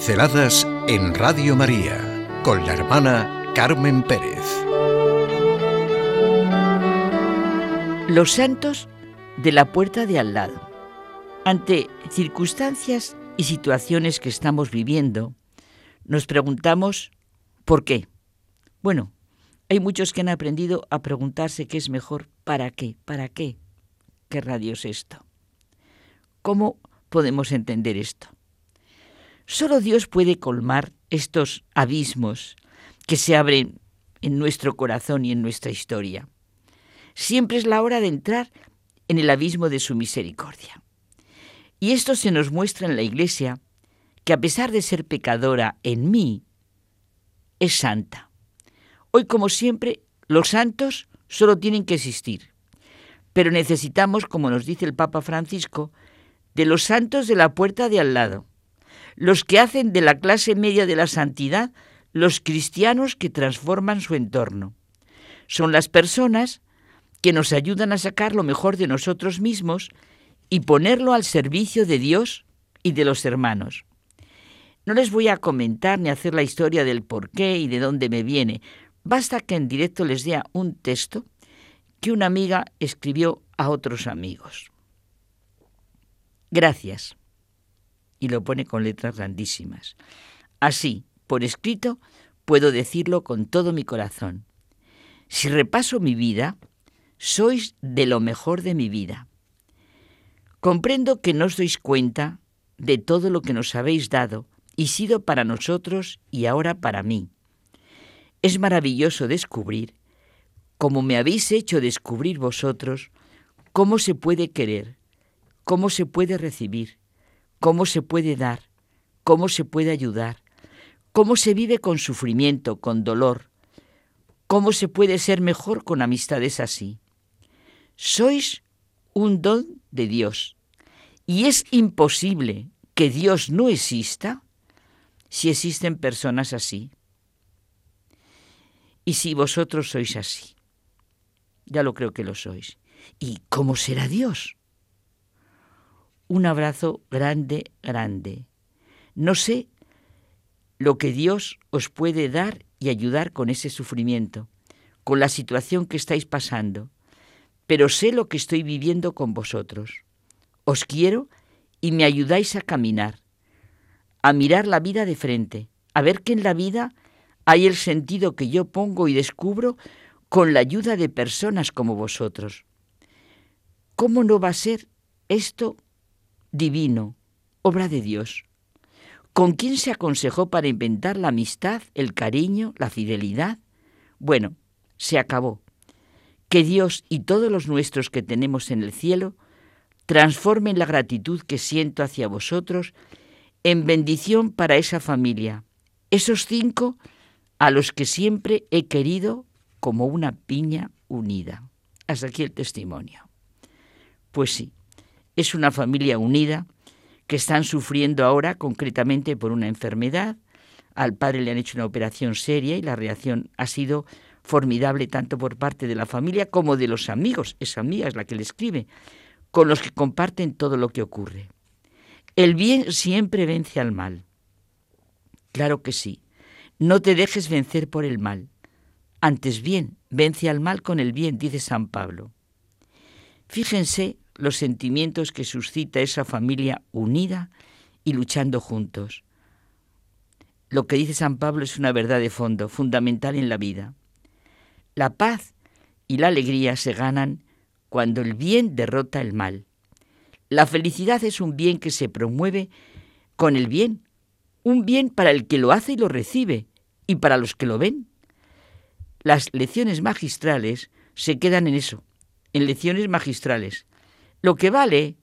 Pinceladas en Radio María con la hermana Carmen Pérez. Los santos de la puerta de al lado. Ante circunstancias y situaciones que estamos viviendo, nos preguntamos ¿por qué? Bueno, hay muchos que han aprendido a preguntarse qué es mejor, ¿para qué? ¿Para qué? ¿Qué radio es esto? ¿Cómo podemos entender esto? Solo Dios puede colmar estos abismos que se abren en nuestro corazón y en nuestra historia. Siempre es la hora de entrar en el abismo de su misericordia. Y esto se nos muestra en la Iglesia, que a pesar de ser pecadora en mí, es santa. Hoy, como siempre, los santos solo tienen que existir. Pero necesitamos, como nos dice el Papa Francisco, de los santos de la puerta de al lado, los que hacen de la clase media de la santidad los cristianos que transforman su entorno. Son las personas que nos ayudan a sacar lo mejor de nosotros mismos y ponerlo al servicio de Dios y de los hermanos. No les voy a comentar ni hacer la historia del por qué y de dónde me viene. Basta que en directo les dé un texto que una amiga escribió a otros amigos. Gracias. Y lo pone con letras grandísimas. Así, por escrito, puedo decirlo con todo mi corazón. Si repaso mi vida, sois de lo mejor de mi vida. Comprendo que no os dois cuenta de todo lo que nos habéis dado y sido para nosotros y ahora para mí. Es maravilloso descubrir, como me habéis hecho descubrir vosotros, cómo se puede querer, cómo se puede recibir, cómo se puede dar, cómo se puede ayudar, cómo se vive con sufrimiento, con dolor, cómo se puede ser mejor con amistades así. Sois un don de Dios y es imposible que Dios no exista si existen personas así. Y si vosotros sois así, ya lo creo que lo sois. ¿Y cómo será Dios? Un abrazo grande, grande. No sé lo que Dios os puede dar y ayudar con ese sufrimiento, con la situación que estáis pasando, pero sé lo que estoy viviendo con vosotros. Os quiero y me ayudáis a caminar, a mirar la vida de frente, a ver que en la vida hay el sentido que yo pongo y descubro con la ayuda de personas como vosotros. ¿Cómo no va a ser esto divino, obra de Dios. ¿Con quién se aconsejó para inventar la amistad, el cariño, la fidelidad? Bueno, se acabó. Que Dios y todos los nuestros que tenemos en el cielo transformen la gratitud que siento hacia vosotros en bendición para esa familia, esos cinco a los que siempre he querido como una piña unida. Hasta aquí el testimonio. Pues sí, es una familia unida que están sufriendo ahora concretamente por una enfermedad. Al padre le han hecho una operación seria y la reacción ha sido formidable tanto por parte de la familia como de los amigos. Esa amiga es la que le escribe, con los que comparten todo lo que ocurre. El bien siempre vence al mal. Claro que sí. No te dejes vencer por el mal. Antes bien, vence al mal con el bien, dice San Pablo. Fíjense los sentimientos que suscita esa familia unida y luchando juntos. Lo que dice San Pablo es una verdad de fondo, fundamental en la vida. La paz y la alegría se ganan cuando el bien derrota el mal. La felicidad es un bien que se promueve con el bien, un bien para el que lo hace y lo recibe, y para los que lo ven. Las lecciones magistrales se quedan en eso, en lecciones magistrales. Lo que vale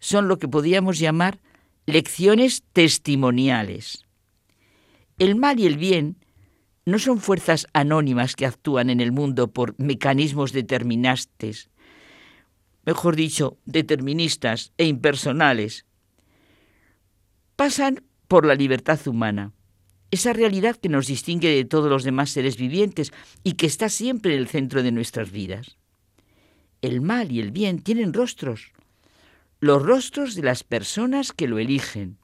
son lo que podríamos llamar lecciones testimoniales. El mal y el bien no son fuerzas anónimas que actúan en el mundo por mecanismos determinantes, mejor dicho, deterministas e impersonales. Pasan por la libertad humana, esa realidad que nos distingue de todos los demás seres vivientes y que está siempre en el centro de nuestras vidas el mal y el bien tienen rostros, los rostros de las personas que lo eligen.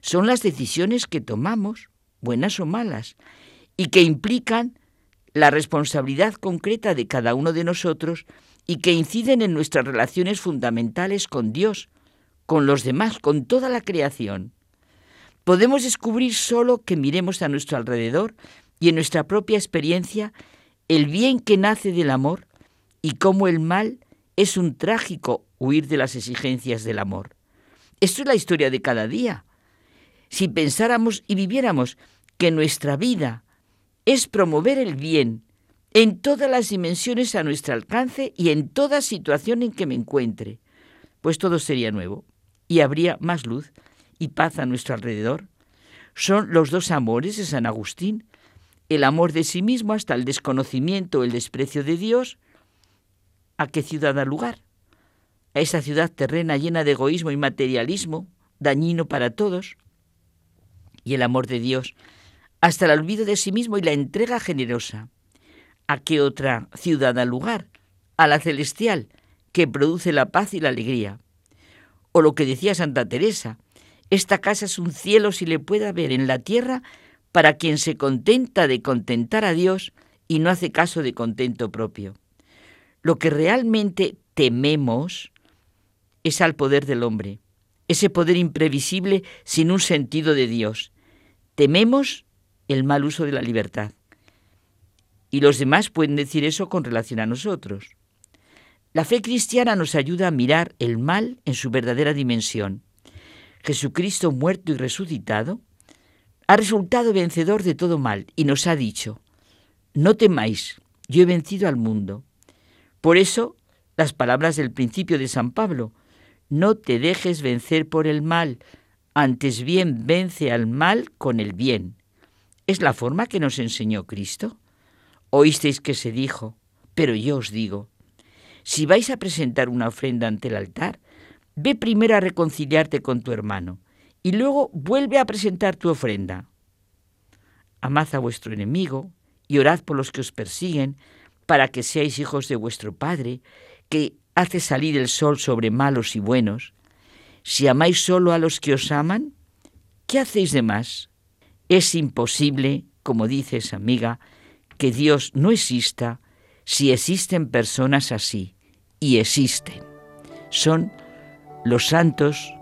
son las decisiones que tomamos, buenas o malas, y que implican la responsabilidad concreta de cada uno de nosotros y que inciden en nuestras relaciones fundamentales con Dios, con los demás, con toda la creación. Podemos descubrir solo que miremos a nuestro alrededor y en nuestra propia experiencia el bien que nace del amor y cómo el mal es un trágico huir de las exigencias del amor. Esto es la historia de cada día. Si pensáramos y viviéramos que nuestra vida es promover el bien en todas las dimensiones a nuestro alcance y en toda situación en que me encuentre, pues todo sería nuevo y habría más luz y paz a nuestro alrededor. Son los dos amores de San Agustín, el amor de sí mismo hasta el desconocimiento o el desprecio de Dios. ¿A qué ciudad da lugar? A esa ciudad terrena llena de egoísmo y materialismo, dañino para todos. Y el amor de Dios hasta el olvido de sí mismo y la entrega generosa. ¿A qué otra ciudad da lugar? A la celestial, que produce la paz y la alegría. O lo que decía Santa Teresa, esta casa es un cielo si le puede haber en la tierra para quien se contenta de contentar a Dios y no hace caso de contento propio. Lo que realmente tememos es al poder del hombre, ese poder imprevisible sin un sentido de Dios. Tememos el mal uso de la libertad. Y los demás pueden decir eso con relación a nosotros. La fe cristiana nos ayuda a mirar el mal en su verdadera dimensión. Jesucristo muerto y resucitado ha resultado vencedor de todo mal y nos ha dicho, no temáis, yo he vencido al mundo. Por eso, las palabras del principio de San Pablo, no te dejes vencer por el mal, antes bien vence al mal con el bien. Es la forma que nos enseñó Cristo. Oísteis que se dijo, pero yo os digo, si vais a presentar una ofrenda ante el altar, ve primero a reconciliarte con tu hermano y luego vuelve a presentar tu ofrenda. Amad a vuestro enemigo y orad por los que os persiguen, para que seáis hijos de vuestro Padre, que hace salir el sol sobre malos y buenos. Si amáis solo a los que os aman, ¿qué hacéis de más? Es imposible, como dice esa amiga, que Dios no exista si existen personas así, y existen. Son los santos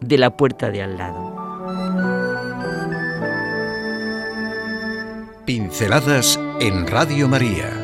de la puerta de al lado. Pinceladas en Radio María